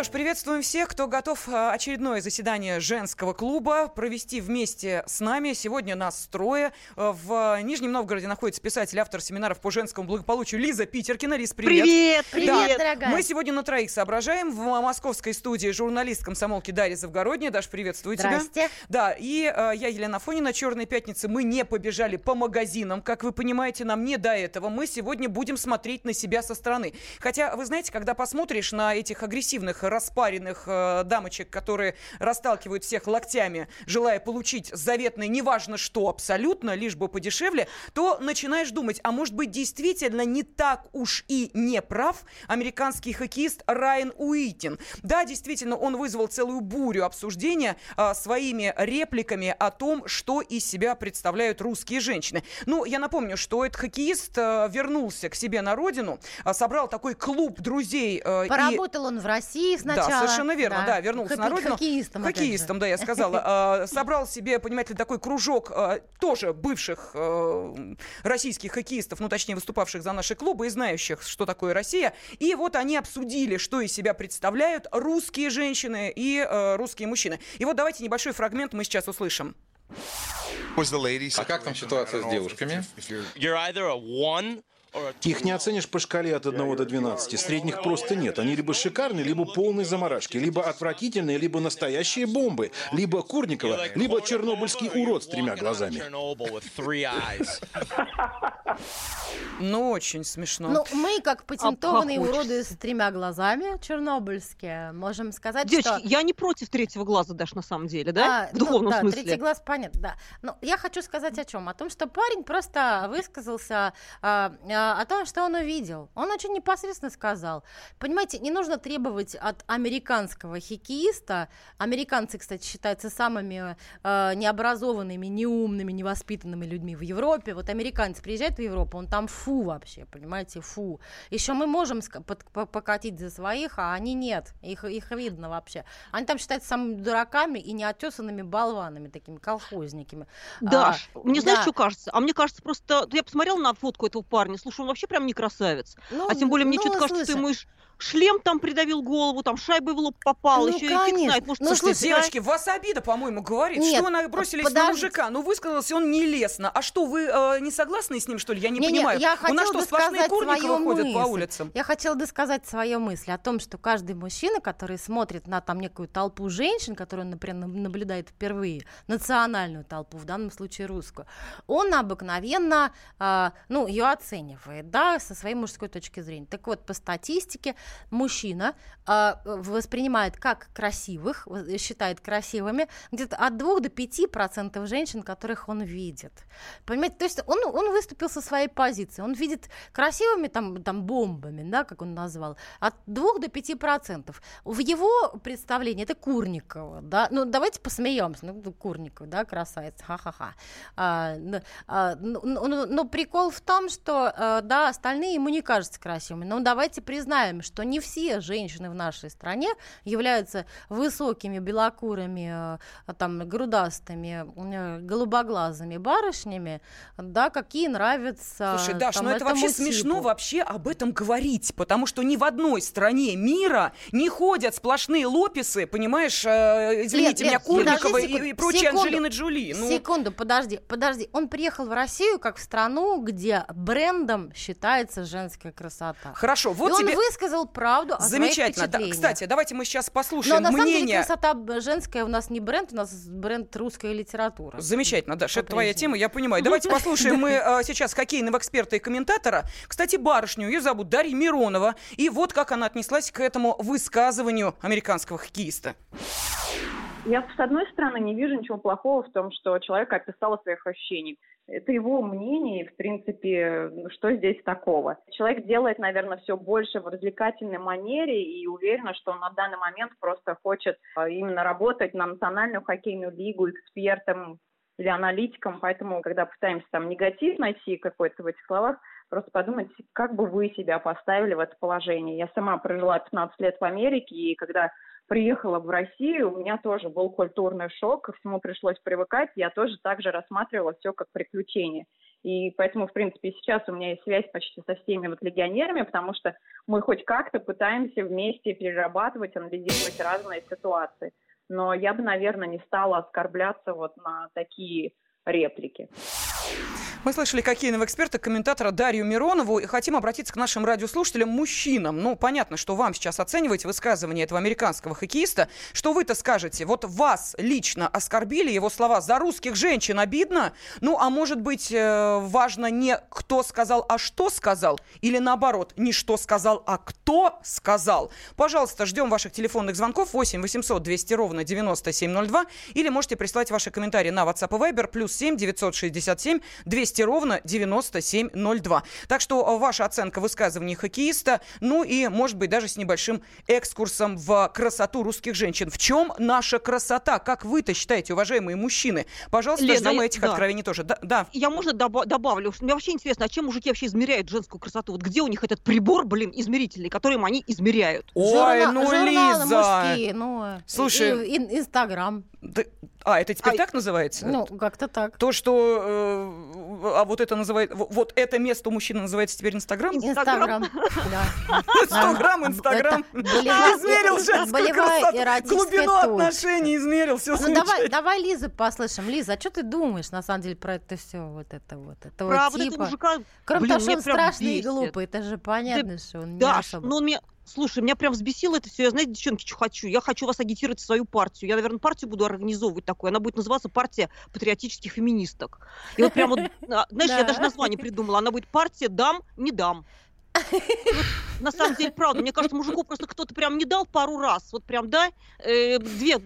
Что ж, приветствуем всех, кто готов а, очередное заседание женского клуба провести вместе с нами. Сегодня нас трое. А, в Нижнем Новгороде находится писатель, автор семинаров по женскому благополучию Лиза Питеркина. Лиз, привет. Привет, привет, да. дорогая. Мы сегодня на троих соображаем. В московской студии журналист комсомолки Дарья Завгородняя. Даш, приветствую Здрасте. тебя. Да, и э, я, Елена Фонина. Черной пятницы мы не побежали по магазинам. Как вы понимаете, нам не до этого. Мы сегодня будем смотреть на себя со стороны. Хотя, вы знаете, когда посмотришь на этих агрессивных распаренных э, дамочек, которые расталкивают всех локтями, желая получить заветное, неважно что, абсолютно, лишь бы подешевле, то начинаешь думать, а может быть действительно не так уж и не прав американский хоккеист Райан Уитин. Да, действительно, он вызвал целую бурю обсуждения э, своими репликами о том, что из себя представляют русские женщины. Ну, я напомню, что этот хоккеист э, вернулся к себе на родину, э, собрал такой клуб друзей. Э, Поработал и... он в России Сначала. Да, совершенно верно, да, да вернулся Хоккей, на родину. Хоккеистом. Хоккеистом, да, я сказала. А, собрал себе, понимаете ли, такой кружок а, тоже бывших а, российских хоккеистов, ну, точнее, выступавших за наши клубы и знающих, что такое Россия. И вот они обсудили, что из себя представляют русские женщины и русские мужчины. И вот давайте небольшой фрагмент мы сейчас услышим. А как там ситуация с девушками? Их не оценишь по шкале от 1 до 12. Средних просто нет. Они либо шикарные, либо полные заморашки, либо отвратительные, либо настоящие бомбы, либо Курникова, либо чернобыльский урод с тремя глазами. Ну, очень смешно. Ну, мы, как патентованные а уроды с тремя глазами, чернобыльские, можем сказать, Девочки, что... я не против третьего глаза даже на самом деле, да? А, В духовном ну, да, смысле. третий глаз понятно, да. Но я хочу сказать о чем? О том, что парень просто высказался а, а, о том, что он увидел. Он очень непосредственно сказал. Понимаете, не нужно требовать от американского хоккеиста, американцы, кстати, считаются самыми а, необразованными, неумными, невоспитанными людьми в Европе. Вот американец приезжает в Европу, он там фу вообще, понимаете, фу. Еще мы можем покатить за своих, а они нет. Их, их видно вообще. Они там считаются самыми дураками и неотесанными болванами, такими колхозниками. Да, а, мне да. знаешь, что кажется? А мне кажется, просто я посмотрела на фотку этого парня, слушай, он вообще прям не красавец. Ну, а тем более мне ну, что-то кажется, что ему шлем там придавил голову, там шайбой в лоб попал, ну, еще конечно. и знает, может, ну, слушайте, девочки, а... вас обида, по-моему, говорит, Нет, что вы бросились подождите. на мужика, ну высказался он нелестно. А что, вы э, не согласны с ним, что ли? Я не, не понимаю. Не, я У нас что, сплошные Курниковы ходят мысль. по улицам? Я хотела досказать свою мысль о том, что каждый мужчина, который смотрит на там некую толпу женщин, которую он, например, наблюдает впервые, национальную толпу, в данном случае русскую, он обыкновенно, э, ну, ее оценивает, да, со своей мужской точки зрения. Так вот, по статистике, мужчина э, воспринимает как красивых, считает красивыми где-то от 2 до 5 процентов женщин, которых он видит. Понимаете, то есть он, он выступил со своей позиции, он видит красивыми там, там бомбами, да, как он назвал, от 2 до 5 процентов. В его представлении это Курникова, да, ну давайте посмеемся, ну Курникова, да, красавец, ха-ха-ха. А, а, но, но, но прикол в том, что, э, да, остальные ему не кажутся красивыми, но давайте признаем, что не все женщины в нашей стране являются высокими, белокурыми, э, там, грудастыми, э, голубоглазыми барышнями, да, какие нравятся Слушай, Даш, там, ну это вообще типу. смешно вообще об этом говорить, потому что ни в одной стране мира не ходят сплошные лописы, понимаешь, э, извините Лет, меня, Курникова и, и прочие секунду, Анджелины Джоли. Ну... Секунду, подожди, подожди. Он приехал в Россию как в страну, где брендом считается женская красота. Хорошо, вот и тебе... он высказал правду о Замечательно. Да, кстати, давайте мы сейчас послушаем Но на мнение... самом деле красота женская у нас не бренд, у нас бренд русская литература. Замечательно, да, это твоя тема, я понимаю. Давайте послушаем мы э, сейчас хоккейного эксперта и комментатора. Кстати, барышню, ее зовут Дарья Миронова. И вот как она отнеслась к этому высказыванию американского хоккеиста. Я, с одной стороны, не вижу ничего плохого в том, что человек описал своих ощущений. Это его мнение, и, в принципе, что здесь такого? Человек делает, наверное, все больше в развлекательной манере и уверена, что он на данный момент просто хочет а, именно работать на национальную хоккейную лигу экспертом или аналитиком, поэтому, когда пытаемся там негатив найти какой-то в этих словах, просто подумать, как бы вы себя поставили в это положение. Я сама прожила 15 лет в Америке, и когда приехала в Россию, у меня тоже был культурный шок, ко всему пришлось привыкать, я тоже также рассматривала все как приключение. И поэтому, в принципе, сейчас у меня есть связь почти со всеми вот легионерами, потому что мы хоть как-то пытаемся вместе перерабатывать, анализировать разные ситуации. Но я бы, наверное, не стала оскорбляться вот на такие реплики. Мы слышали хоккейного эксперта, комментатора Дарью Миронову, и хотим обратиться к нашим радиослушателям, мужчинам. Ну, понятно, что вам сейчас оцениваете высказывание этого американского хоккеиста. Что вы-то скажете? Вот вас лично оскорбили его слова «за русских женщин обидно». Ну, а может быть, э, важно не кто сказал, а что сказал? Или наоборот, не что сказал, а кто сказал? Пожалуйста, ждем ваших телефонных звонков 8 800 200 ровно 9702. Или можете прислать ваши комментарии на WhatsApp и Viber плюс 7 967 200 200 ровно 9702. Так что э, ваша оценка высказываний хоккеиста, ну и, может быть, даже с небольшим экскурсом в красоту русских женщин. В чем наша красота? Как вы-то считаете, уважаемые мужчины? Пожалуйста, Лена, ждем этих да. откровений тоже. Да, да. Я, можно, доб- добавлю? Мне вообще интересно, а чем мужики вообще измеряют женскую красоту? Вот где у них этот прибор, блин, измерительный, которым они измеряют? Ой, Журна- ну, Лиза! мужские, ну, Слушай, Инстаграм. А, это теперь а, так называется? Ну, как-то так. То, что... Э, а вот это называет... Вот это место у мужчины называется теперь Инстаграм? Инстаграм, да. 100 грамм Инстаграм. Измерил женскую красоту. Глубину отношений измерил, все Ну, давай, давай Лизу послушаем. Лиза, а что ты думаешь, на самом деле, про это все? Вот это вот. Этого типа. Кроме того, что он страшный и глупый, это же понятно, что он не особо... ну, он мне Слушай, меня прям взбесило это все. Я, знаете, девчонки, что хочу? Я хочу вас агитировать в свою партию. Я, наверное, партию буду организовывать такую. Она будет называться партия патриотических феминисток. И вот прям вот, а, знаешь, я даже название придумала. Она будет партия «Дам, не дам». На самом деле, правда, мне кажется, мужику просто кто-то прям не дал пару раз, вот прям, да, э, две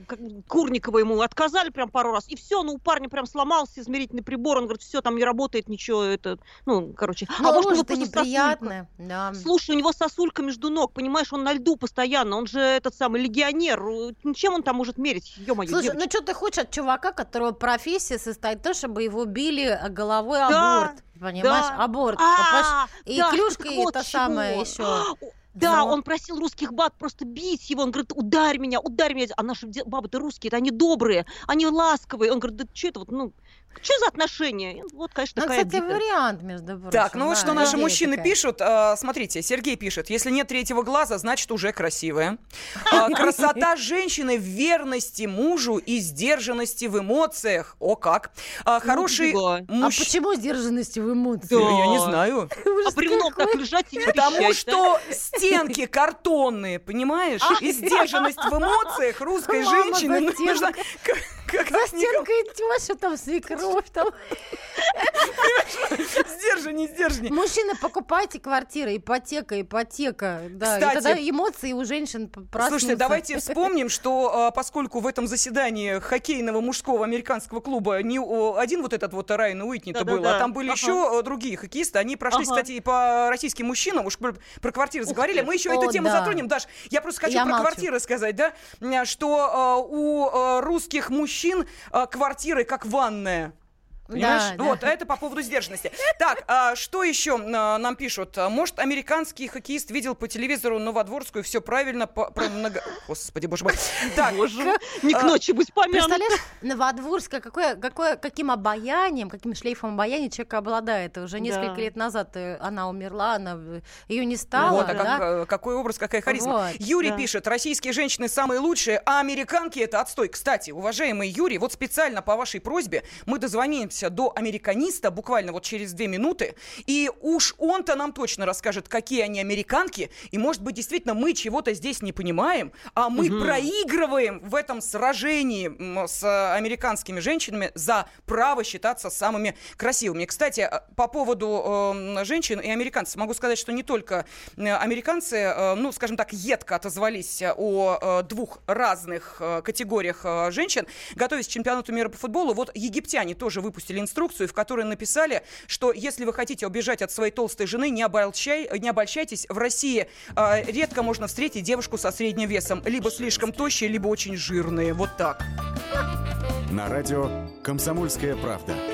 Курникова ему отказали прям пару раз, и все, ну, у парня прям сломался измерительный прибор, он говорит, все, там не работает ничего, это, ну, короче. Ну, а может, это неприятно, да. Слушай, у него сосулька между ног, понимаешь, он на льду постоянно, он же этот самый легионер, чем он там может мерить, ё-моё, Слушай, девочка. ну что ты хочешь от чувака, которого профессия состоит в том, чтобы его били головой да. аборт? Понимаешь, да. аборт. А, и да, клюшкой вот это самое еще. Да, Но... он просил русских баб просто бить его. Он говорит, ударь меня, ударь меня. А наши бабы-то русские, это они добрые, они ласковые. Он говорит, да что это вот, ну, что за отношения? Вот, конечно, ну, такая кстати, обида. вариант, между прочим. Так, ну вот да, что наши мужчины такая. пишут. А, смотрите, Сергей пишет, если нет третьего глаза, значит уже красивая. А, красота женщины в верности мужу и сдержанности в эмоциях. О, как. А, хороший муж... А почему сдержанности в эмоциях? Я не знаю. А бревном так лежать и Потому что стенки картонные, понимаешь? И сдержанность в эмоциях русской женщины нужна За стенкой теща там, свекровь там. Сдержанней, сдержанней. Мужчины, покупайте квартиры, ипотека, ипотека. Да, Кстати, и тогда эмоции у женщин проснутся. Слушайте, давайте вспомним, что а, поскольку в этом заседании хоккейного мужского американского клуба не один вот этот вот Райан Уитни-то был, а там были еще другие хоккеисты. Они прошли, кстати, и по российским мужчинам. Уж про квартиры заговорили. Мы еще эту тему затронем, Даш. Я просто хочу про квартиры сказать, да, что а, у а, русских мужчин квартиры как ванная. Понимаешь? Да, вот, да. это по поводу сдержанности. Так, а, что еще а, нам пишут? Может, американский хоккеист видел по телевизору Новодворскую, все правильно по, про много... Господи, боже мой. Так, боже, не к а, ночи будь помянут. Представляешь, Новодворская, какое, какое, каким обаянием, каким шлейфом обаяния человек обладает. Уже несколько да. лет назад э, она умерла, она ее не стало. Вот, а да? как, э, какой образ, какая харизма. Вот, Юрий да. пишет, российские женщины самые лучшие, а американки это отстой. Кстати, уважаемый Юрий, вот специально по вашей просьбе мы дозвоним дозвонимся до американиста буквально вот через две минуты, и уж он-то нам точно расскажет, какие они американки, и, может быть, действительно мы чего-то здесь не понимаем, а мы угу. проигрываем в этом сражении с американскими женщинами за право считаться самыми красивыми. Кстати, э, по поводу э, женщин и американцев могу сказать, что не только э, американцы, э, ну, скажем так, едко отозвались о э, двух разных э, категориях э, женщин. Готовясь к чемпионату мира по футболу, вот египтяне тоже выпустили выпустили инструкцию, в которой написали, что если вы хотите убежать от своей толстой жены, не, обольщай, не обольщайтесь. В России э, редко можно встретить девушку со средним весом. Либо слишком тощие, либо очень жирные. Вот так. На радио «Комсомольская правда».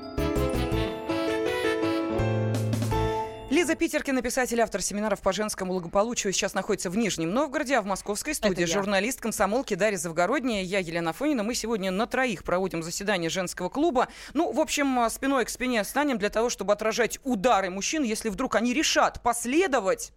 Лиза Питеркина, писатель, автор семинаров по женскому благополучию, сейчас находится в Нижнем Новгороде, а в московской студии журналист комсомолки Дарья Завгородняя, я Елена Фонина. Мы сегодня на троих проводим заседание женского клуба. Ну, в общем, спиной к спине станем для того, чтобы отражать удары мужчин, если вдруг они решат последовать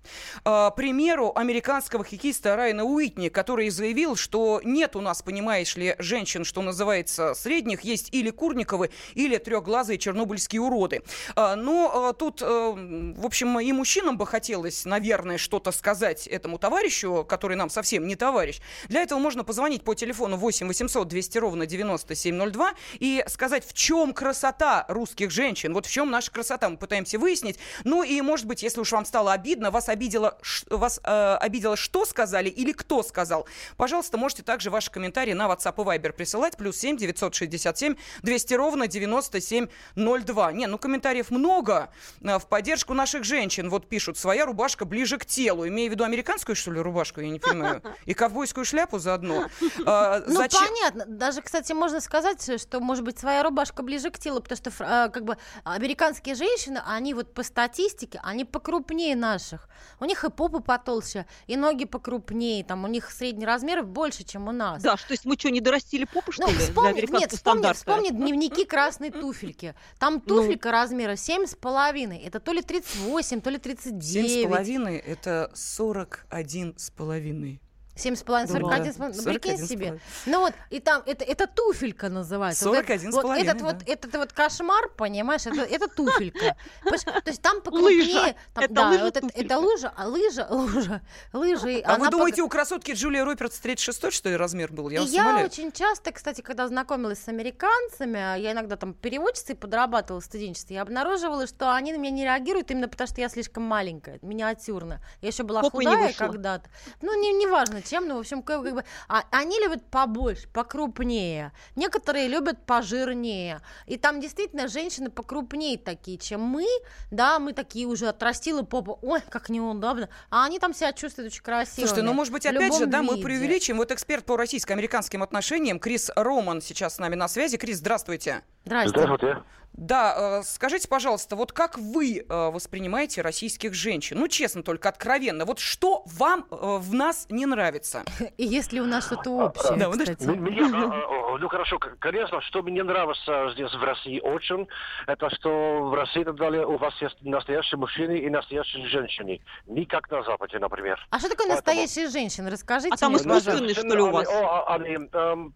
э, примеру американского хоккеиста Райана Уитни, который заявил, что нет у нас, понимаешь ли, женщин, что называется, средних, есть или Курниковы, или трехглазые чернобыльские уроды. Э, но э, тут, э, в общем, общем, и мужчинам бы хотелось, наверное, что-то сказать этому товарищу, который нам совсем не товарищ. Для этого можно позвонить по телефону 8 800 200 ровно 9702 и сказать, в чем красота русских женщин. Вот в чем наша красота, мы пытаемся выяснить. Ну и, может быть, если уж вам стало обидно, вас обидело, вас, э, обидело что сказали или кто сказал. Пожалуйста, можете также ваши комментарии на WhatsApp и Viber присылать. Плюс 7 967 200 ровно 9702. Не, ну комментариев много э, в поддержку наших женщин, вот пишут, своя рубашка ближе к телу. Имея в виду американскую, что ли, рубашку, я не понимаю. И ковбойскую шляпу заодно. А, ну, зачем... понятно. Даже, кстати, можно сказать, что, может быть, своя рубашка ближе к телу, потому что, а, как бы, американские женщины, они вот по статистике, они покрупнее наших. У них и попа потолще, и ноги покрупнее, там, у них средний размер больше, чем у нас. Да, что есть мы что, не дорастили попу, что ну, ли, вспомни, для нет, вспомни, вспомни дневники красной туфельки. Там ну. туфелька ну. размера 7,5. Это то ли 38, 38, то ли 39. 7,5 это 41 с половиной. Семь с половиной, сорок один, ну, прикинь себе. Ну вот, и там, это, это туфелька называется. Сорок один с половиной, этот, вот, этот вот кошмар, понимаешь, это, это туфелька. То есть там покрупнее. Там, это да, лыжа, вот это, это лыжа, а лыжа, лыжа, лыжи. А вы думаете, у красотки Джулия Робертс 36 что ли, размер был? Я, я очень часто, кстати, когда знакомилась с американцами, я иногда там переводчицей подрабатывала в студенчестве, я обнаруживала, что они на меня не реагируют именно потому, что я слишком маленькая, миниатюрная. Я еще была худая когда-то. Ну, не, не важно, чем, ну, в общем, как, как бы, а, они любят побольше, покрупнее. Некоторые любят пожирнее. И там действительно женщины покрупнее такие, чем мы, да, мы такие уже отрастила попу, ой, как неудобно, а они там себя чувствуют очень красиво. Слушайте, ну, может быть, опять же, да, виде. мы преувеличим. Вот эксперт по российско-американским отношениям Крис Роман сейчас с нами на связи. Крис, здравствуйте. Здравствуйте. Здравствуйте. Да, э, скажите, пожалуйста, вот как вы э, воспринимаете российских женщин? Ну, честно, только откровенно. Вот что вам э, в нас не нравится? И есть ли у нас что-то общее, да, кстати? Ну, мне, ну, хорошо, конечно, что мне нравится здесь в России очень, это что в России далее у вас есть настоящие мужчины и настоящие женщины. Не как на Западе, например. А что такое Поэтому... настоящие женщины? Расскажите А там искусственные, что ли, у вас? Они, эм,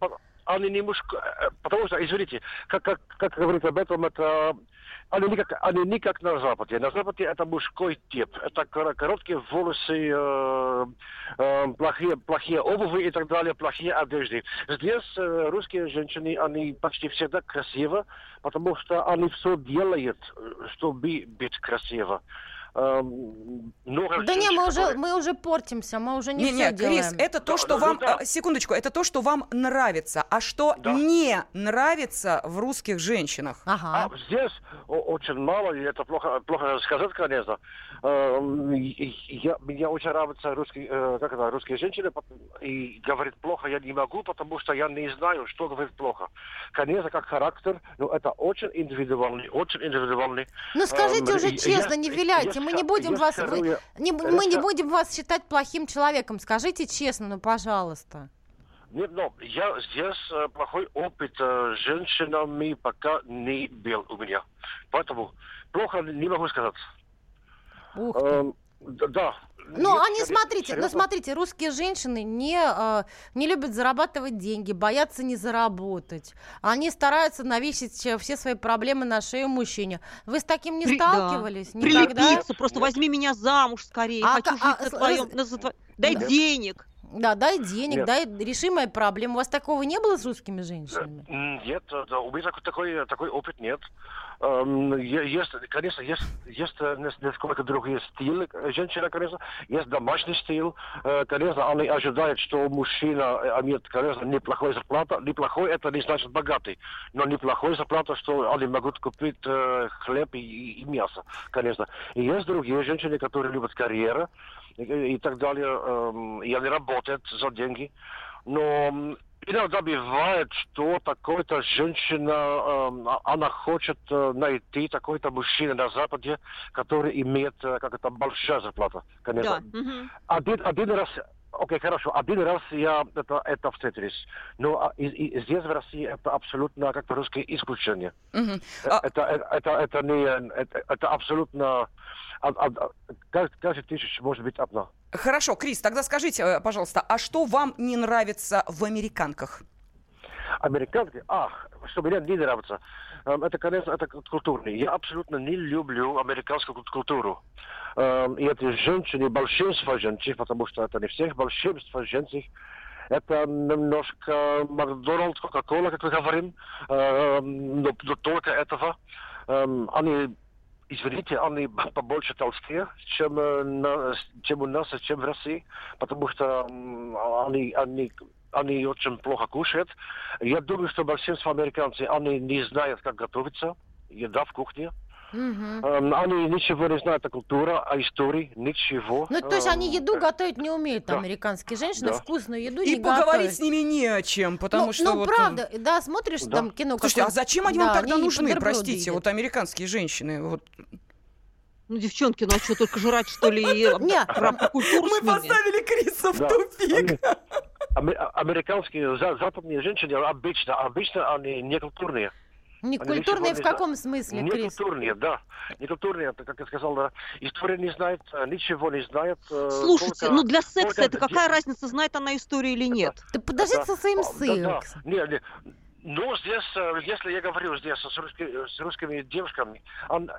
они немножко, э, потому что, извините, как, как, как говорить об этом, это они не, как, они не как на Западе. На Западе это мужской тип. Это короткие волосы, э, э, плохие, плохие обуви и так далее, плохие одежды. Здесь э, русские женщины, они почти всегда красивы, потому что они все делают, чтобы быть красиво. Эм, много да не, мы уже, мы уже портимся, мы уже не, не все не, делаем. Крис, это то, что да, вам, да. секундочку, это то, что вам нравится, а что да. не нравится в русских женщинах? Ага. А здесь очень мало, и это плохо, плохо сказать, конечно. Эм, я, мне очень нравятся русские, э, как это, русские женщины, и говорит плохо я не могу, потому что я не знаю, что говорит плохо. Конечно, как характер, но это очень индивидуальный, очень индивидуальный. Ну скажите эм, уже честно, я, не виляйте, мы не будем вас, вы, не, мы не будем вас считать плохим человеком. Скажите честно, ну пожалуйста. Нет, но я здесь э, плохой опыт э, с женщинами пока не был у меня. Поэтому плохо не могу сказать. Ух ты. Эм, да. Ну, они, смотрите, ну, смотрите, русские женщины не, э, не любят зарабатывать деньги, боятся не заработать. Они стараются навесить все свои проблемы на шею мужчине. Вы с таким не При, сталкивались? Да. Никогда? Прилепиться, просто возьми меня замуж скорее. А, Хочу а, жить а, на твоем... Раз... На... Дай да. денег. Да, дай денег, Нет. дай решимая проблема. У вас такого не было с русскими женщинами? Нет, да, у меня такой, такой опыт нет. Эм, есть, конечно, есть, есть э, несколько другие стили женщины, конечно. Есть домашний стиль. Э, конечно, они ожидают, что мужчина имеет, конечно, неплохой зарплата. Неплохой это не значит богатый. Но неплохой зарплата, что они могут купить э, хлеб и, и мясо, конечно. И есть другие женщины, которые любят карьеру и, и так далее. Эм, и они работают за деньги. Но Иногда бывает, что такой-то женщина, э, она хочет э, найти такой-то мужчина на Западе, который имеет э, как это большая зарплата, конечно. Да. Угу. Один, один раз Окей, okay, хорошо. Один раз я это, это встретились. Но а, и, и здесь, в России, это абсолютно как-то русское исключение. Uh-huh. Это, это, это, это, не, это, это абсолютно... Каждый тысяч может быть одна. Хорошо, Крис, тогда скажите, э, пожалуйста, а что вам не нравится в американках? Американки? А, что мне не нравится. Эм, это, конечно, это культурный. Я абсолютно не люблю американскую культуру. Эм, и эти женщины, большинство женщин, потому что это не всех, большинство женщин, это немножко Макдональдс, Кока-Кола, как мы говорим, эм, но, но только этого. Они извините, они побольше толстые, чем, э, чем у нас, чем в России, потому что они, они, они очень плохо кушают. Я думаю, что большинство американцев, они не знают, как готовиться, еда в кухне. Угу. Они ничего не знают о культуре, о истории, ничего. Ну, то есть они еду готовить не умеют, да. американские женщины, да. вкусную еду И не поговорить готовят. с ними не о чем, потому ну, что Ну, вот... правда, да, смотришь да. там кино... Слушайте, а зачем они да, вам тогда нужны, простите, вот американские женщины? Вот ну, девчонки, ну а что, только жрать, что ли, и Мы поставили Криса в тупик. Американские западные женщины обычно, обычно они некультурные. Некультурные в каком смысле, Крис? Некультурные, да. Некультурные, это, как я сказал, да, история не знает, ничего не знает. Э, Слушайте, только, ну для секса это какая разница, знает она историю или нет? Да подожди со своим сексом. Да, да. Не, не, ну, здесь, э, если я говорю здесь с, русскими, с русскими девушками, он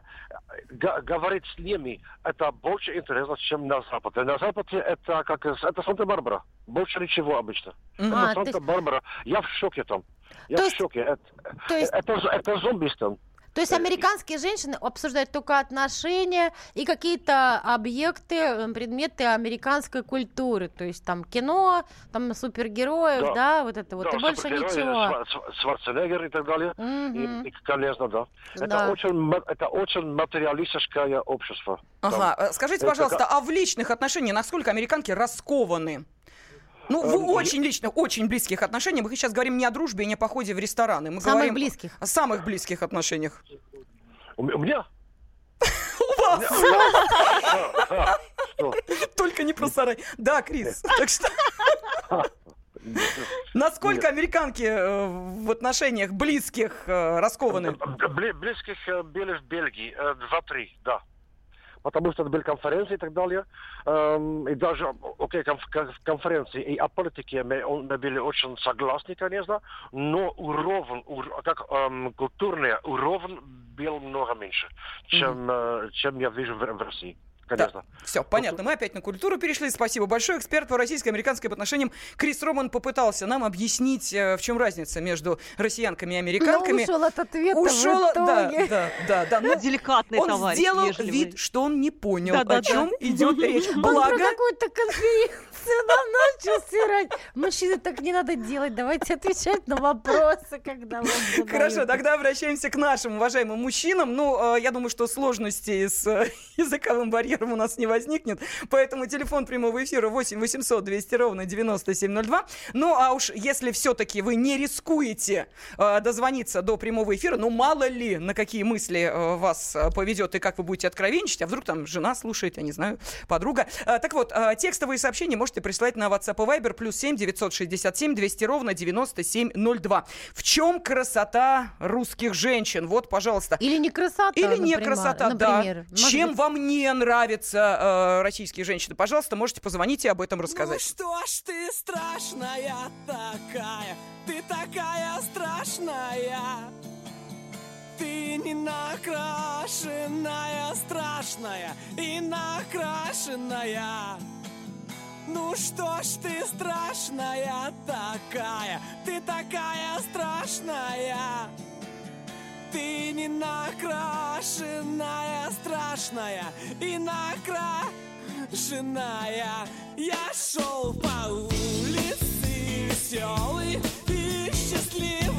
говорит с ними, это больше интересно, чем на Западе. На Западе это как это Санта-Барбара. Больше ничего обычно. А, это Санта-Барбара. Я в шоке там. Я то в шоке. Это, то есть... это, это зомби там. То есть американские женщины обсуждают только отношения и какие-то объекты, предметы американской культуры. То есть там кино, там супергероев, да, да вот это вот. Да, и больше ничего. Шварценеггер и так далее. Угу. И, и, конечно, да. да. Это, очень, это очень материалистическое общество. Ага. Там. Скажите, пожалуйста, это... а в личных отношениях насколько американки раскованы? Ну, в эм, очень личных, очень близких отношениях. Мы сейчас говорим не о дружбе и не о походе в рестораны. Мы самых говорим близких. о самых близких отношениях. У меня? У вас! Только не про сарай. Да, Крис. Так что... Насколько американки э, в отношениях близких э, раскованы? Близких э, были в Бельгии. Два-три, да потому что это были конференции и так далее. Эм, и даже, окей, конф, конференции и о политике мы, мы были очень согласны, конечно, но уровень, ур, как эм, культурный уровень был много меньше, чем, mm-hmm. чем я вижу в России конечно. Да. Все, понятно. Мы опять на культуру перешли. Спасибо большое. Эксперт по российско-американским отношениям Крис Роман попытался нам объяснить, э, в чем разница между россиянками и американками. Но ушел от ответа Ушел, в итоге. да, да, да. Но Деликатный он товарищ, сделал вежливый. вид, что он не понял, да, да, о чем да. идет речь. Благо... Он про какую-то конференцию нам начал стирать. Мужчины, так не надо делать. Давайте отвечать на вопросы, когда вам задают. Хорошо, тогда обращаемся к нашим уважаемым мужчинам. Ну, э, я думаю, что сложности с э, языковым барьером у нас не возникнет. Поэтому телефон прямого эфира 8 800 200 ровно 9702. Ну, а уж если все-таки вы не рискуете э, дозвониться до прямого эфира, ну, мало ли, на какие мысли э, вас э, поведет и как вы будете откровенничать, а вдруг там жена слушает, я не знаю, подруга. Э, так вот, э, текстовые сообщения можете присылать на WhatsApp и Viber плюс 7 967 200 ровно 9702. В чем красота русских женщин? Вот, пожалуйста. Или не красота, Или не например, красота, например. да. Чем быть... вам не нравится нравятся э, российские женщины, пожалуйста, можете позвонить и об этом рассказать. Ну что ж ты страшная такая, ты такая страшная. Ты не накрашенная, страшная и накрашенная. Ну что ж ты страшная такая, ты такая страшная. Ты не накрашенная, страшная и накрашенная. Я шел по улице веселый и счастливый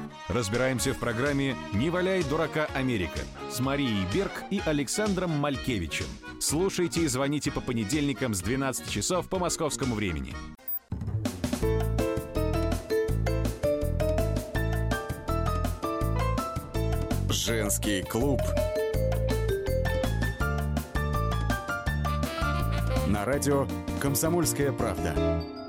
Разбираемся в программе «Не валяй дурака Америка» с Марией Берг и Александром Малькевичем. Слушайте и звоните по понедельникам с 12 часов по московскому времени. Женский клуб. На радио «Комсомольская правда».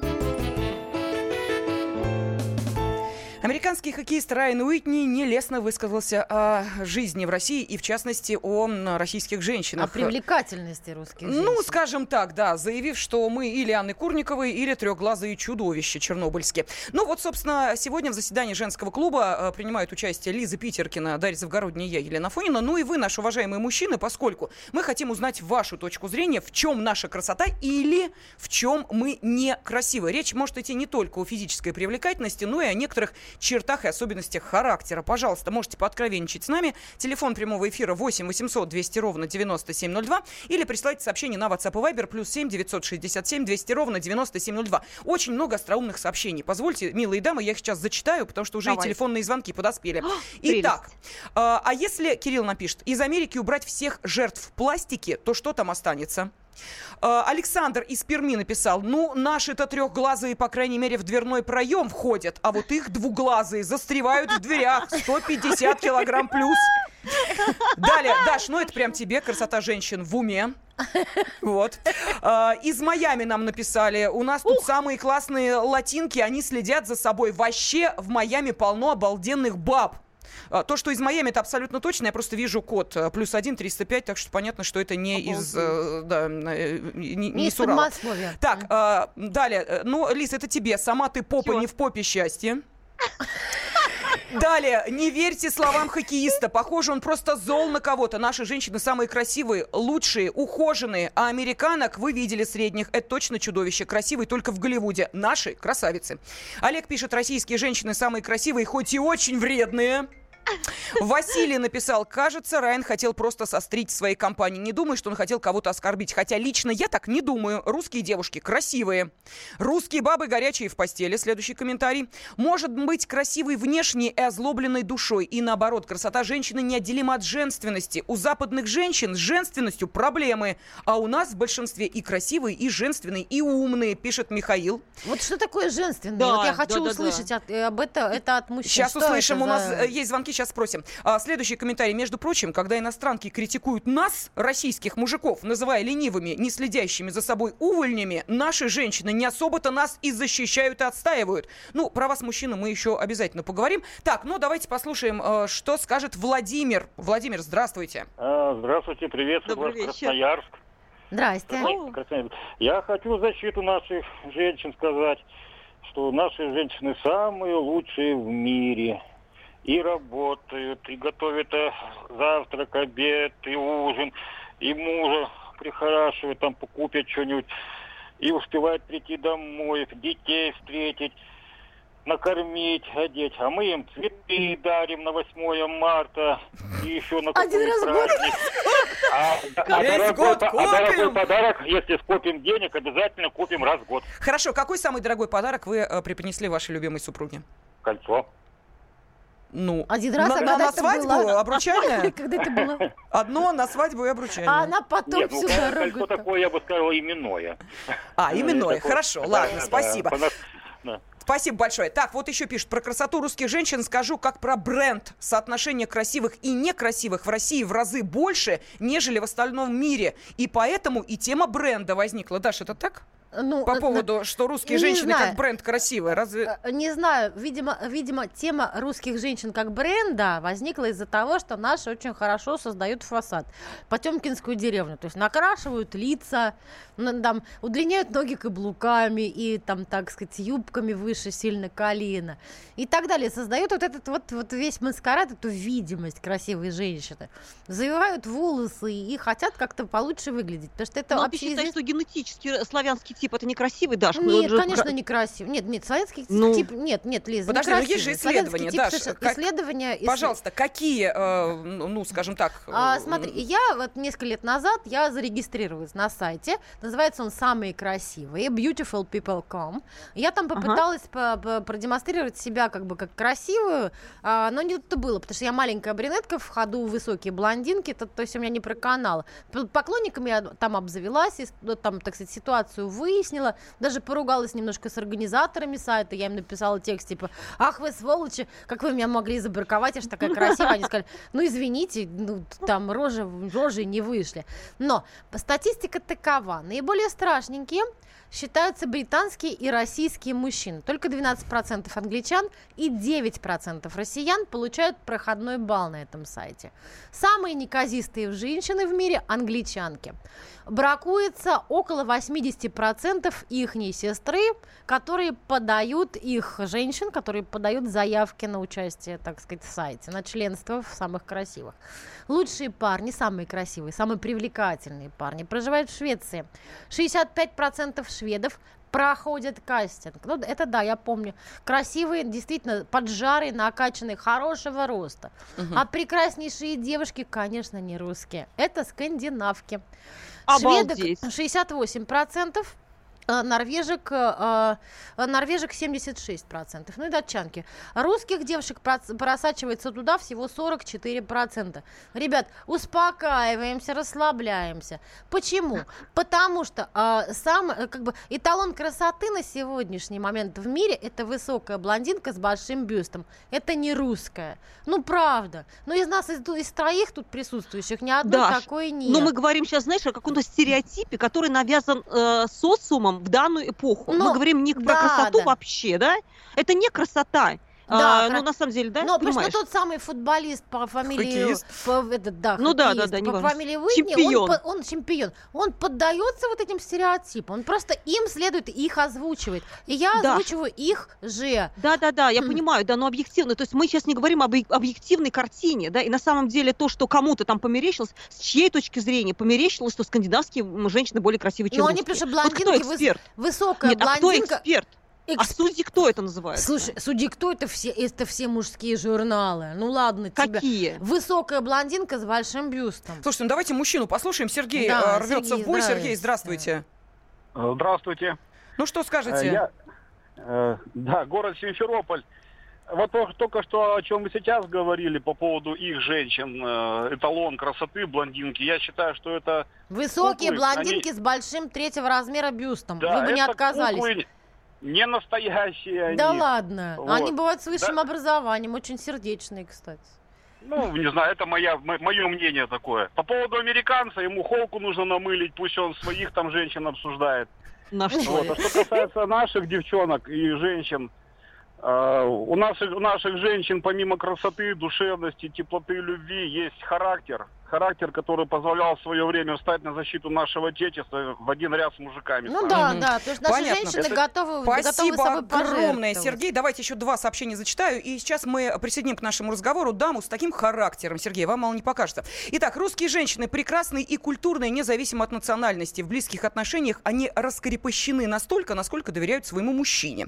Американский хоккеист Райан Уитни нелестно высказался о жизни в России и, в частности, о российских женщинах. О привлекательности русских женщин. Ну, скажем так, да, заявив, что мы или Анны Курниковой, или трехглазые чудовища чернобыльские. Ну вот, собственно, сегодня в заседании женского клуба э, принимают участие Лиза Питеркина, Дарья Завгородняя я, Елена Фонина. Ну и вы, наши уважаемые мужчины, поскольку мы хотим узнать вашу точку зрения, в чем наша красота или в чем мы некрасивы. Речь может идти не только о физической привлекательности, но и о некоторых чертах и особенностях характера. Пожалуйста, можете пооткровенничать с нами. Телефон прямого эфира 8 800 200 ровно 9702 или присылайте сообщение на WhatsApp и Viber плюс 7 967 200 ровно 9702. Очень много остроумных сообщений. Позвольте, милые дамы, я их сейчас зачитаю, потому что уже Давай. и телефонные звонки подоспели. Итак, э, а если, Кирилл напишет, из Америки убрать всех жертв пластики, то что там останется? Э, Александр из Перми написал, ну, наши-то трехглазые, по крайней мере, в дверной проем входят, а вот их двуглазые застревают в дверях 150 килограмм плюс. Далее, Даш, ну это прям тебе, красота женщин в уме. Вот. А, Из Майами нам написали. У нас тут самые классные латинки, они следят за собой. Вообще в Майами полно обалденных баб. А, То, что из Майами, это абсолютно точно. Я просто вижу код э, плюс один 305, так что понятно, что это не из... э, Да, э, не, не Не из Урала. Так, а, далее. Ну, Лиз, это тебе. Сама ты попа Чё? не в попе счастья. Далее, не верьте словам хоккеиста. Похоже, он просто зол на кого-то. Наши женщины самые красивые, лучшие, ухоженные. А американок вы видели средних. Это точно чудовище. Красивые только в Голливуде. Наши красавицы. Олег пишет, российские женщины самые красивые, хоть и очень вредные. Василий написал, кажется, Райан хотел просто сострить своей компании. Не думаю, что он хотел кого-то оскорбить. Хотя лично я так не думаю. Русские девушки красивые. Русские бабы горячие в постели. Следующий комментарий. Может быть красивой внешне и озлобленной душой. И наоборот, красота женщины неотделима от женственности. У западных женщин с женственностью проблемы. А у нас в большинстве и красивые, и женственные, и умные, пишет Михаил. Вот что такое женственное? Да, вот я хочу да, да, услышать от- э, об это, это от мужчин. Сейчас Что услышим. это У нас за- э, есть звонки, сейчас спросим. А, следующий комментарий. Между прочим, когда иностранки критикуют нас, российских мужиков, называя ленивыми, не следящими за собой увольнями, наши женщины не особо-то нас и защищают, и отстаивают. Ну, про вас, мужчины, мы еще обязательно поговорим. Так, ну давайте послушаем, э, что скажет Владимир. Владимир, здравствуйте. А, Здравствуйте, приветствую Добрый вас, вечер. Красноярск. Здрасте. Красноярск. Я хочу защиту наших женщин сказать, что наши женщины самые лучшие в мире. И работают, и готовят э, завтрак, обед, и ужин, и мужа прихорашивают, там покупят что-нибудь. и успевает прийти домой, детей встретить, накормить, одеть. А мы им цветы дарим на 8 марта и еще на Один раз праздник. А, а Весь дорогой год а дорогой подарок, если скопим денег, обязательно купим раз в год. Хорошо, какой самый дорогой подарок вы э, преподнесли вашей любимой супруге? Кольцо. Ну, Один раз, на, а на- когда на свадьбу было? обручальное? Когда это было? Одно на свадьбу и обручальное. А она потом Нет, ну всю кольцо дорогу... такое, я бы сказал, именное. А, именное, Такое- хорошо, ладно, спасибо. Спасибо большое. Так, вот еще пишет, про красоту русских женщин скажу, как про бренд. Соотношение красивых и некрасивых в России в разы больше, нежели в остальном мире. И поэтому и тема бренда возникла. Даш, это так? Ну, По э, поводу, что русские женщины знаю. как бренд красивые. Разве... Э, Не знаю, видимо, видимо, тема русских женщин как бренда возникла из-за того, что наши очень хорошо создают фасад. Потемкинскую деревню, то есть накрашивают лица, там, удлиняют ноги каблуками и там, так сказать, юбками выше сильно колена и так далее. Создают вот этот вот, вот весь маскарад, эту видимость красивой женщины. Завивают волосы и хотят как-то получше выглядеть, потому что это Но ты вообще считаешь, известно- что генетически славянский тип это некрасивый, Даш? Ну, нет, же конечно, кра- некрасив. Нет, нет, славянский Ну. тип, нет, нет, Лиза, Подожди, некрасивый. есть же исследования, тип Даш, как- исследования... исслед- Пожалуйста, какие, э, ну, ну, скажем так... А, э, смотри, я вот несколько лет назад я зарегистрировалась на сайте, называется он «Самые красивые», beautifulpeople.com. Я там Ага. попыталась по- по- продемонстрировать себя как бы как красивую, а, но не тут было, потому что я маленькая брюнетка, в ходу высокие блондинки, то, то есть у меня не про канал. П- Поклонниками я там обзавелась, и, ну, там, так сказать, ситуацию выяснила, даже поругалась немножко с организаторами сайта, я им написала текст типа «Ах вы сволочи, как вы меня могли забраковать, я же такая красивая». Они сказали «Ну извините, ну, там рожи, рожи не вышли». Но статистика такова. Наиболее страшненькие считаются британские и российские мужчины. Только 12% англичан и 9% россиян получают проходной балл на этом сайте. Самые неказистые женщины в мире – англичанки. Бракуется около 80% ихней сестры, которые подают их женщин, которые подают заявки на участие, так сказать, в сайте, на членство в самых красивых. Лучшие парни, самые красивые, самые привлекательные парни проживают в Швеции. 65% шведов проходят кастинг. Ну, это да, я помню. Красивые, действительно, поджарые, накачанные, хорошего роста. А прекраснейшие девушки, конечно, не русские. Это скандинавки. Шведок Обалдеть. 68%. Э, Норвежек, э, э, норвежек 76%, ну и датчанки. Русских девушек просачивается туда всего 44%. Ребят, успокаиваемся, расслабляемся. Почему? Потому что сам, как бы, эталон красоты на сегодняшний момент в мире это высокая блондинка с большим бюстом. Это не русская. Ну, правда. Но из нас, из, из троих тут присутствующих, ни одной Даш, такой нет. Но мы говорим сейчас, знаешь, о каком-то стереотипе, который навязан э, социумом в данную эпоху. Ну, мы говорим не про да, красоту да. вообще, да? Это не красота. Да, А, ну, на самом деле, да, Но потому понимаешь? что тот самый футболист по фамилии... Хоккеист. По, да, Ну да, да, да, по неважно. фамилии Уитни, Чемпион. Он, он чемпион. Он поддается вот этим стереотипам. Он просто им следует, их озвучивает. И я Да. озвучиваю их же. Да, да, да, я Хм. понимаю, да, но объективно. То есть мы сейчас не говорим об объ- объективной картине, да, и на самом деле то, что кому-то там померещилось, с чьей точки зрения померещилось, что скандинавские женщины более красивые, чем Но они, русские. потому что Вот кто блондинки, выс- эксперт? высокая Нет, а кто блондинка... эксперт? А судьи кто это называет? Слушай, судьи, кто это все? Это все мужские журналы. Ну ладно, тебя. Какие? Высокая блондинка с большим бюстом. Слушайте, ну давайте мужчину послушаем. Сергей Да, э, рвется Сергей, в бой. Сергей, здравствуйте. Здравствуйте. Ну что Э, скажете? Я, э, да, город Симферополь. Вот то- только что, о чем мы сейчас говорили по поводу их женщин, э, эталон красоты, блондинки, я считаю, что это... Высокие куклы, блондинки они- с большим третьего размера бюстом. да, Вы бы не отказались. куклы не настоящие они. Да ладно. Вот. Они бывают с высшим Да. образованием, очень сердечные, кстати. Ну, не знаю, это моя, мое мнение такое. По поводу американца, ему холку нужно намылить, пусть он своих там женщин обсуждает. На что? Вот. А что касается наших девчонок и женщин, э, у, наших, у наших женщин помимо красоты, душевности, теплоты, любви есть характер. Характер, который позволял в свое время встать на защиту нашего отечества в один ряд с мужиками. Ну да, да, потому что наши Понятно. женщины Это- готовы, готовы Спасибо собой огромное. Сергей. Давайте еще два сообщения зачитаю. И сейчас мы присоединим к нашему разговору даму с таким характером. Сергей, вам мало не покажется. Итак, русские женщины прекрасные и культурные, независимо от национальности. В близких отношениях они раскрепощены настолько, насколько доверяют своему мужчине.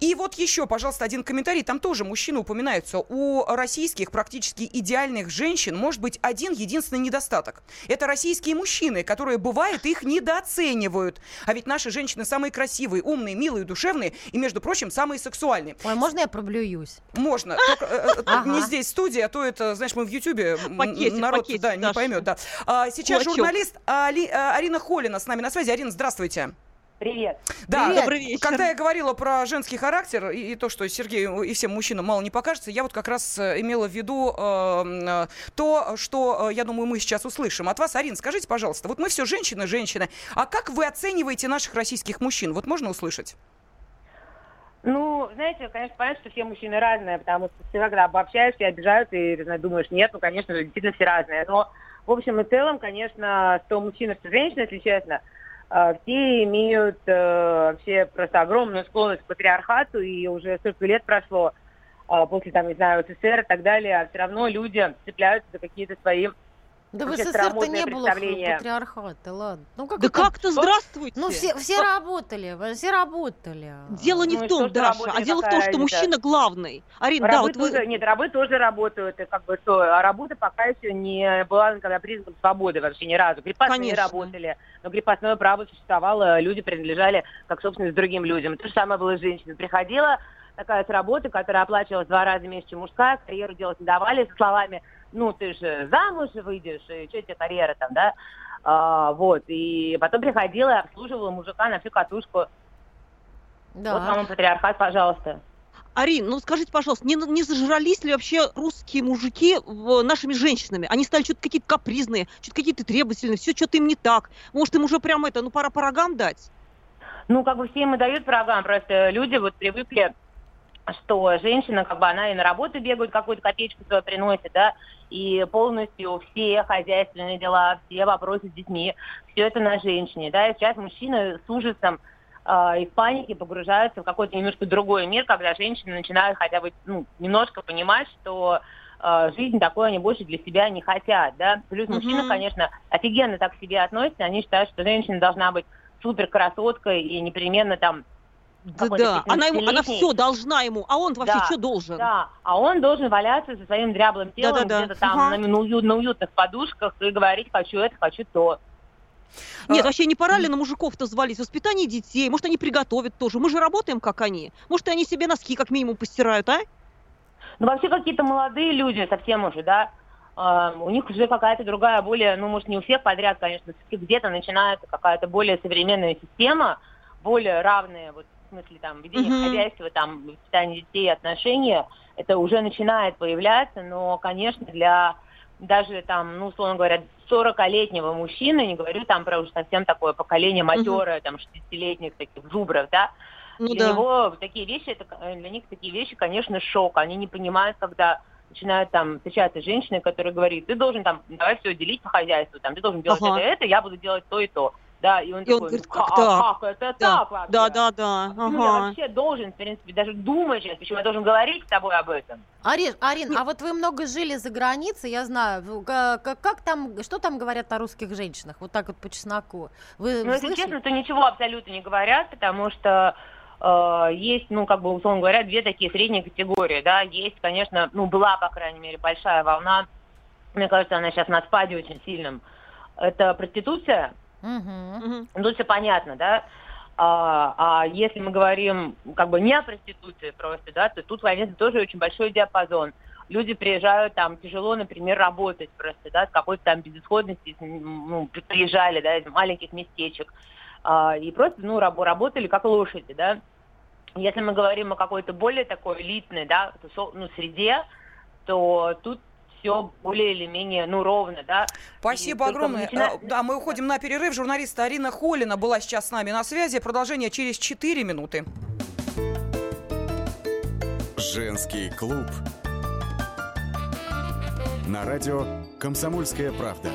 И вот еще, пожалуйста, один комментарий. Там тоже мужчины упоминаются. У российских практически идеальных женщин может быть один единственный недостаток. Это российские мужчины, которые, бывает, их недооценивают. А ведь наши женщины самые красивые, умные, милые, душевные и, между прочим, самые сексуальные. Ой, можно я проблююсь? Можно. Только, э, э, Ага. не здесь в студии, а то это, знаешь, мы в Ютьюбе Пакетик, народ пакетик, да, не поймет. Да. А, сейчас Кулачок. журналист Али- э, Арина Холина с нами на связи. Арина, здравствуйте. Привет. Да, Привет. Добрый вечер. когда я говорила про женский характер и, и то, что Сергею и всем мужчинам мало не покажется, я вот как раз э, имела в виду э, э, то, что, э, я думаю, мы сейчас услышим. От вас, Арина, скажите, пожалуйста, вот мы все женщины, женщины, а как вы оцениваете наших российских мужчин? Вот можно услышать? Ну, знаете, конечно, понятно, что все мужчины разные, потому что все, когда обобщаешься и обижаются, и думаешь, нет, ну, конечно же, действительно все разные. Но, в общем и целом, конечно, что мужчина, что женщина, если честно, все имеют э, вообще просто огромную склонность к патриархату, и уже столько лет прошло э, после, там, не знаю, СССР и так далее, а все равно люди цепляются за какие-то свои Да в СССР-то не было патриархата, ладно. Ну как Да как-то здравствуйте. Ну все, все работали, все работали. Дело не Ну в том, что, Даша, а дело в том, что мужчина главный. Арина, да, вот вы... тоже, нет, рабы тоже работают, и как бы что, а работа пока еще не была никогда признаком свободы вообще ни разу. Крепостные Конечно. работали, но крепостное право существовало, люди принадлежали как собственность другим людям. То же самое было с женщиной. Приходила такая с работы, которая оплачивалась в два раза меньше, чем мужская, карьеру делать не давали, со словами, ну, ты же замуж выйдешь, и что тебе карьера там, да? А, вот, и потом приходила и обслуживала мужика на всю катушку. Да. Вот вам патриархат, пожалуйста. Арин, ну скажите, пожалуйста, не, не зажрались ли вообще русские мужики в- нашими женщинами? Они стали что-то какие-то капризные, что-то какие-то требовательные, все что-то им не так. Может, им уже прям это, ну пора по рогам дать? Ну, как бы все им и дают программ, просто люди вот привыкли, что женщина, как бы она и на работу бегает, какую-то копеечку свою приносит, да, и полностью все хозяйственные дела, все вопросы с детьми, все это на женщине, да, и сейчас мужчины с ужасом э, и в панике погружаются в какой-то немножко другой мир, когда женщины начинают хотя бы, ну, немножко понимать, что э, жизнь такой они больше для себя не хотят, да, плюс Мгм. мужчины, конечно, офигенно так к себе относятся, они считают, что женщина должна быть супер красоткой и непременно там Да, да. Она, ему, она 15-летний. все должна ему, а он вообще Да, что должен? Да, а он должен валяться со своим дряблым телом Да-да-да. где-то там Ага. на, на уют- на уютных подушках и говорить «хочу это, хочу то». Нет, А, вообще не пора ли на мужиков-то звалить? Воспитание детей, может, они приготовят тоже. Мы же работаем, как они. Может, и они себе носки как минимум постирают, а? Ну, вообще какие-то молодые люди совсем уже, да, а, у них уже какая-то другая, более, ну, может, не у всех подряд, конечно, все-таки где-то начинается какая-то более современная система, более равная, вот, смысле, там, ведение Мгм. хозяйства, там, воспитание детей, отношения, это уже начинает появляться, но, конечно, для даже там, ну, условно говоря, 40-летнего мужчины, не говорю там про уж совсем такое поколение матерое, там, 60-летних таких зубров, да, Ну для да. него такие вещи, это, э, для них такие вещи, конечно, шок. Они не понимают, когда начинают там встречаться женщины, которые говорят, ты должен там, давай все делить по хозяйству, там, ты должен делать Ага. это, это, я буду делать то и то. Да, и он И он такой, говорит, «Ну, как а так? как это Да, так вообще? да, да, да. Почему я Ага. вообще должен, в принципе, даже думать сейчас, почему я должен говорить с тобой об этом? Арин, Арин, а вот вы много жили за границей, я знаю, в- ка- ка- как, там, что там говорят о русских женщинах, вот так вот по чесноку? Вы Ну, если честно, то ничего абсолютно не говорят, потому что э, есть, ну, как бы, условно говоря, две такие средние категории, да, есть, конечно, ну, была, по крайней мере, большая волна, мне кажется, она сейчас на спаде очень сильном, это проституция, Мгм. ну, все понятно, да, а, а если мы говорим как бы не о проституции просто, да, то тут, конечно, тоже очень большой диапазон. Люди приезжают там тяжело, например, работать просто, да, с какой-то там безысходности, ну, при- приезжали, да, из маленьких местечек, а, и просто, ну, раб- работали как лошади, да. Если мы говорим о какой-то более такой элитной, да, тусо- ну, среде, то тут все более или менее, ну, ровно, да. Спасибо И огромное. начина- А, Да, мы уходим на перерыв. Журналист Арина Холина была сейчас с нами на связи. Продолжение через 4 минуты. Женский клуб. На радио «Комсомольская правда».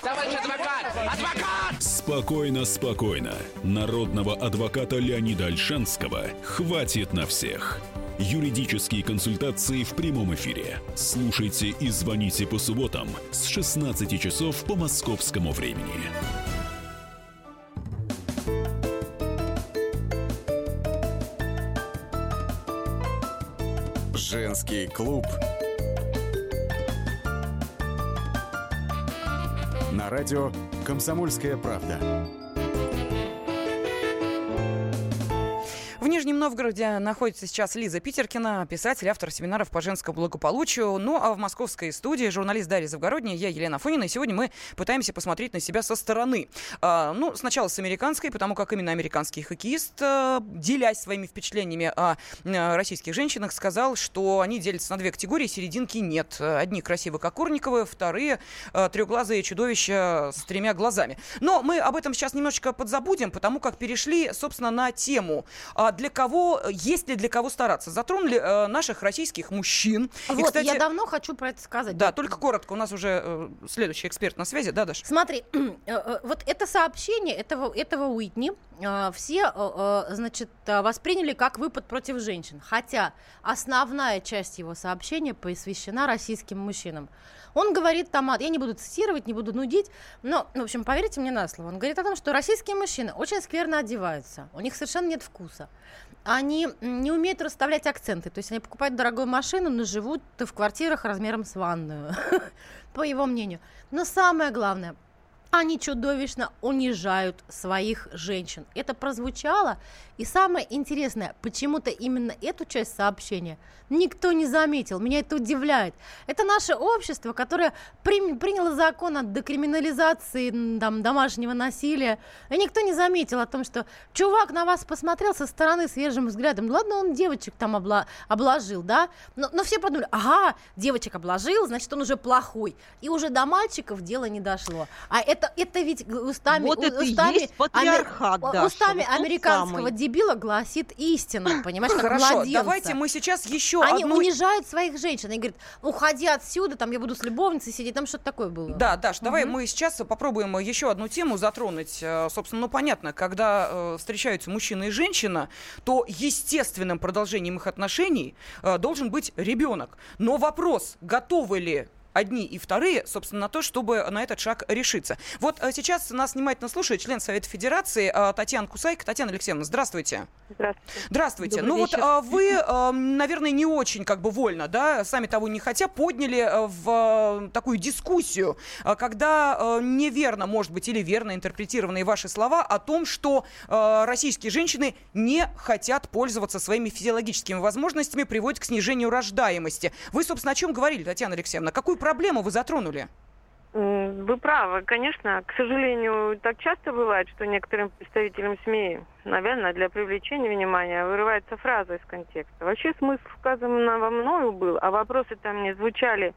Товарищ адвокат! Адвокат! Спокойно, спокойно. Народного адвоката Леонида Альшанского хватит на всех. Юридические консультации в прямом эфире. Слушайте и звоните по субботам с 16 часов по московскому времени. Женский клуб. На радио «Комсомольская правда». Нижнем Новгороде находится сейчас Лиза Питеркина, писатель, автор семинаров по женскому благополучию. Ну, а в московской студии журналист Дарья Завгородняя, я Елена Фонина. И сегодня мы пытаемся посмотреть на себя со стороны. А, ну, сначала с американской, потому как именно американский хоккеист, а, делясь своими впечатлениями о а, российских женщинах, сказал, что они делятся на две категории, серединки нет. Одни красивые, как Курниковы, вторые а, трехглазые чудовища с тремя глазами. Но мы об этом сейчас немножечко подзабудем, потому как перешли, собственно, на тему а, для кого, есть ли для кого стараться. Затронули э, наших российских мужчин. Вот, И, кстати, я давно хочу про это сказать. Да, только коротко, у нас уже э, следующий эксперт на связи, да, Даша? Смотри, э, э, вот это сообщение этого, этого Уитни э, все, э, э, значит, восприняли как выпад против женщин, хотя основная часть его сообщения посвящена российским мужчинам. Он говорит там, я не буду цитировать, не буду нудить, но, в общем, поверьте мне на слово, он говорит о том, что российские мужчины очень скверно одеваются, у них совершенно нет вкуса. Они не умеют расставлять акценты, то есть они покупают дорогую машину, но живут в квартирах размером с ванную, по его мнению. Но самое главное – они чудовищно унижают своих женщин. Это прозвучало, и самое интересное, почему-то именно эту часть сообщения никто не заметил. Меня это удивляет. Это наше общество, которое при, приняло закон о декриминализации там, домашнего насилия, и никто не заметил о том, что чувак на вас посмотрел со стороны свежим взглядом. Ладно, он девочек там обла обложил, да? Но, но все подумали, ага, девочек обложил, значит, он уже плохой. И уже до мальчиков дело не дошло. А это, это ведь устами, вот это устами, есть патриархат, амер... Даша, устами вот американского самый. дебила гласит истина, понимаешь, как Хорошо, младенца. давайте мы сейчас еще Они одну... унижают своих женщин. Они говорят, уходи отсюда, там я буду с любовницей сидеть, там что-то такое было. Да, Даш, угу. давай мы сейчас попробуем еще одну тему затронуть. Э, собственно, ну понятно, когда э, встречаются мужчина и женщина, то естественным продолжением их отношений э, должен быть ребенок. Но вопрос, готовы ли одни и вторые, собственно, на то, чтобы на этот шаг решиться. Вот а, сейчас нас внимательно слушает член Совета Федерации а, Татьяна Кусайка. Татьяна Алексеевна, здравствуйте. Здравствуйте. Здравствуйте. Добрый ну вечер. вот а, вы, а, наверное, не очень как бы вольно, да, сами того не хотя, подняли в такую дискуссию, когда неверно, может быть, или верно интерпретированные ваши слова о том, что российские женщины не хотят пользоваться своими физиологическими возможностями, приводит к снижению рождаемости. Вы, собственно, о чем говорили, Татьяна Алексеевна? Какую проблему вы затронули? Вы правы, конечно. К сожалению, так часто бывает, что некоторым представителям СМИ, наверное, для привлечения внимания вырывается фраза из контекста. Вообще смысл сказанного мною был, а вопросы там не звучали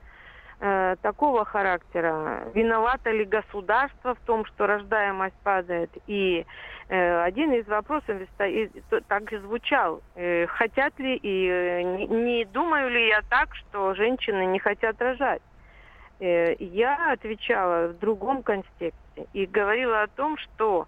э, такого характера. Виновато ли государство в том, что рождаемость падает? И э, один из вопросов ста- и- то- так и звучал. Э, хотят ли и э, не, не думаю ли я так, что женщины не хотят рожать? Э, я отвечала в другом контексте и говорила о том, что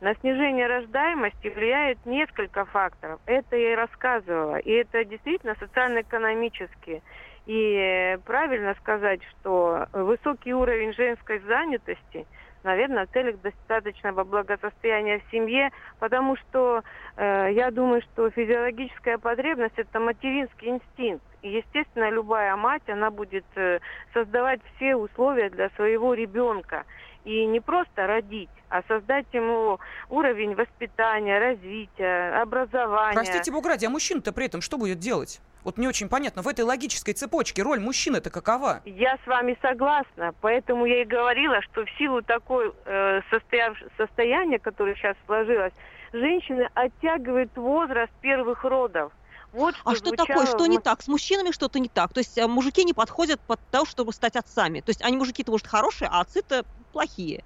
на снижение рождаемости влияет несколько факторов. Это я и рассказывала. И это действительно социально-экономические. И э, правильно сказать, что высокий уровень женской занятости, наверное, в целях достаточного благосостояния в семье, потому что э, я думаю, что физиологическая потребность – это материнский инстинкт. И, естественно, любая мать, она будет э, создавать все условия для своего ребенка. И не просто родить, а создать ему уровень воспитания, развития, образования. Простите, бог ради, а мужчина-то при этом что будет делать? Вот не очень понятно, в этой логической цепочке роль мужчины-то какова? Я с вами согласна, поэтому я и говорила, что в силу такой э, состояв- состояния, которое сейчас сложилось, женщины оттягивают возраст первых родов. Вот что А что такое? Что не так? С мужчинами что-то не так? То есть э, мужики не подходят под то, чтобы стать отцами. То есть они мужики-то, может, хорошие, а отцы-то плохие.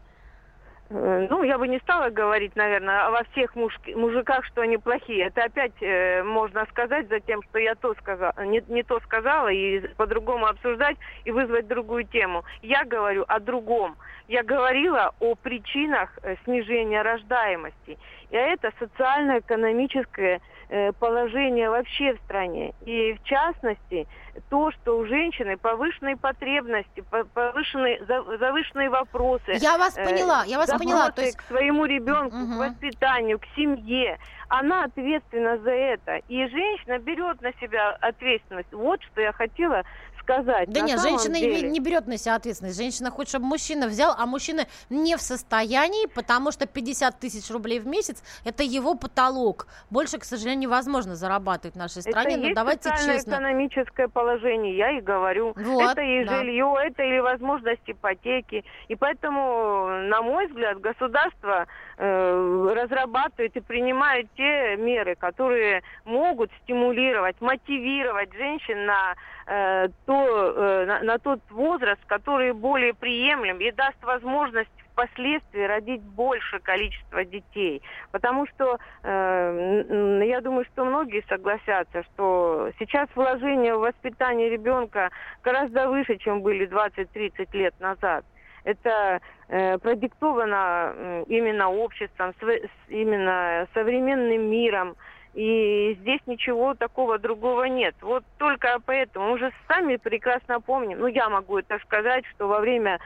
Э, ну, я бы не стала говорить, наверное, во всех муж... мужиках, что они плохие. Это опять э, можно сказать за тем, что я то сказала, не, не то сказала, и по-другому обсуждать и вызвать другую тему. Я говорю о другом. Я говорила о причинах э, снижения рождаемости. И это социально-экономическое э, положение вообще в стране. И в частности, то, что у женщины повышенные потребности, повышенные, завышенные вопросы. Я вас э, поняла, я вас поняла. То есть... к своему ребенку, угу. к воспитанию, к семье. Она ответственна за это. И женщина берет на себя ответственность. Вот что я хотела сказать. Да нет, женщина деле... не берет на себя ответственность. Женщина хочет, чтобы мужчина взял, а мужчина не в состоянии, потому что 50 тысяч рублей в месяц – это его потолок. Больше, к сожалению, невозможно зарабатывать в нашей стране. Это но есть давайте честно. экономическое положение, я и говорю. Вот, это и да. жилье, это и возможность ипотеки. И поэтому, на мой взгляд, государство э, разрабатывает и принимает те меры, которые могут стимулировать, мотивировать женщин на Э, то, э, на, на тот возраст, который более приемлем и даст возможность впоследствии родить больше количество детей. Потому что э, я думаю, что многие согласятся, что сейчас вложения в воспитание ребенка гораздо выше, чем были 20-30 лет назад. Это э, продиктовано именно обществом, с, именно современным миром, и здесь ничего такого другого нет. Вот только поэтому мы же сами прекрасно помним, ну я могу это сказать, что во время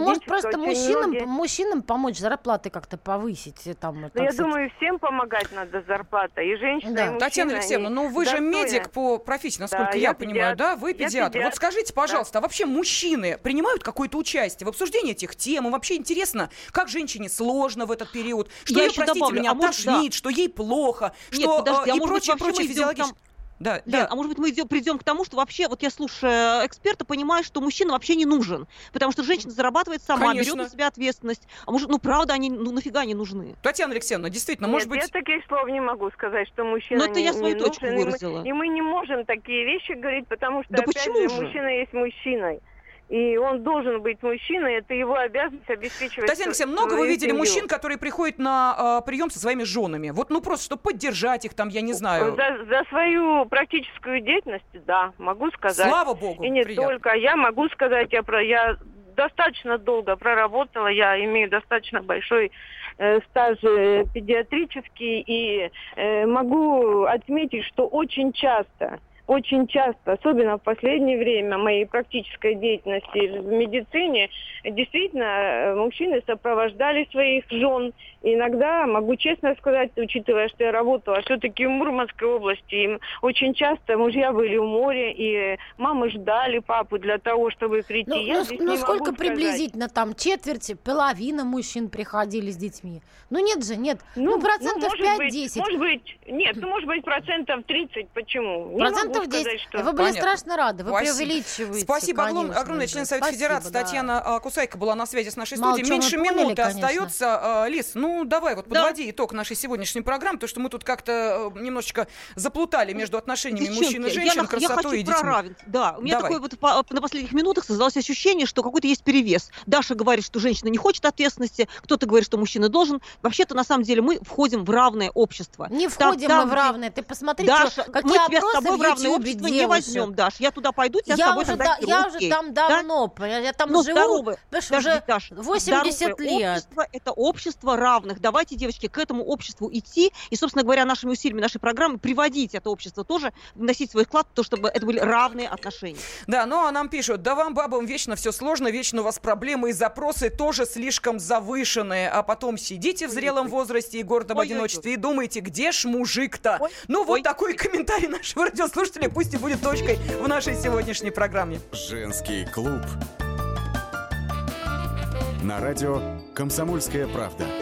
ну, может, просто мужчинам, многие... мужчинам помочь зарплаты как-то повысить? Э, там, ну, я сказать... думаю, всем помогать надо зарплата, и женщинам, да. и мужчинам. Татьяна Алексеевна, ну вы же медик по профессии, насколько да, я, я понимаю, да? Вы педиатр. педиатр. Вот скажите, пожалуйста, да. а вообще мужчины принимают какое-то участие в обсуждении этих тем? И вообще интересно, как женщине сложно в этот период? Что я ее, простите добавлю, меня, а может, тошнит, да. что ей плохо, Нет, что подожди, а, и прочее, прочее физиологическое. Да, да. А может быть, мы идем, придем к тому, что вообще, вот я слушаю эксперта, понимаю, что мужчина вообще не нужен. Потому что женщина зарабатывает сама, Конечно. берет на себя ответственность. А может, ну правда, они ну нафига не нужны? Татьяна Алексеевна, действительно, Нет, может быть... я таких слов не могу сказать, что мужчина Но это не, я свою не точку нужен, выразила. И мы, и мы не можем такие вещи говорить, потому что, да опять почему же, же? мужчина есть мужчиной и он должен быть мужчиной, это его обязанность обеспечивать. Татьяна Алексеевна, много вы видели семью. мужчин, которые приходят на э, прием со своими женами? Вот, ну просто, чтобы поддержать их там, я не знаю. За, за свою практическую деятельность, да, могу сказать. Слава богу. И не приятно. только. Я могу сказать, я про я достаточно долго проработала, я имею достаточно большой э, стаж э, педиатрический и э, могу отметить, что очень часто очень часто, особенно в последнее время моей практической деятельности в медицине, действительно э, мужчины сопровождали своих жен. Иногда, могу честно сказать, учитывая, что я работала все-таки в Мурманской области, им очень часто мужья были в море, и мамы ждали папу для того, чтобы прийти. Ну, я ну, ну сколько приблизительно там? Четверть, половина мужчин приходили с детьми? Ну нет же, нет. Ну, ну процентов ну, 5-10. Может быть, нет, ну может быть процентов 30. Почему? Процентов процентов 10. Что... Вы были Понятно. страшно рады, вы Спасибо. преувеличиваете. Спасибо конечно, огромное. Член Совета Спасибо, Федерации да. Татьяна а, Кусайка была на связи с нашей Мало студией. Меньше поняли, минуты конечно. остается. А, Лиз, ну давай вот подводи да. итог нашей сегодняшней программы, потому что мы тут как-то э, немножечко заплутали между отношениями Девчонки, мужчин и женщин, я, красотой я и детьми. Про равенство. Да, у меня давай. такое вот на последних минутах создалось ощущение, что какой-то есть перевес. Даша говорит, что женщина не хочет ответственности, кто-то говорит, что мужчина должен. Вообще-то, на самом деле, мы входим в равное общество. Не входим там, мы в равное. Ты посмотри, Даша, что, какие мы тебя с тобой в равное общество делают. не возьмем, Даш. Я туда пойду, тебя я с тобой уже тогда да, Я уже там давно, да? я там ну, живу, здоровы. уже Даш, 80 лет. Общество – это общество равных. Давайте, девочки, к этому обществу идти и, собственно говоря, нашими усилиями, нашей программы приводить это общество тоже, вносить свой вклад в то, чтобы это были равные отношения. Да, ну а нам пишут, да вам, бабам, вечно все сложно, вечно у вас проблемы и запросы тоже слишком завышенные, а потом сидите в зрелом возрасте и гордом ой, одиночестве ой, ой. и думаете, где ж мужик-то? Ну ой. вот такой комментарий нашего радиослушателя пусть и будет точкой в нашей сегодняшней программе. Женский клуб. На радио «Комсомольская правда».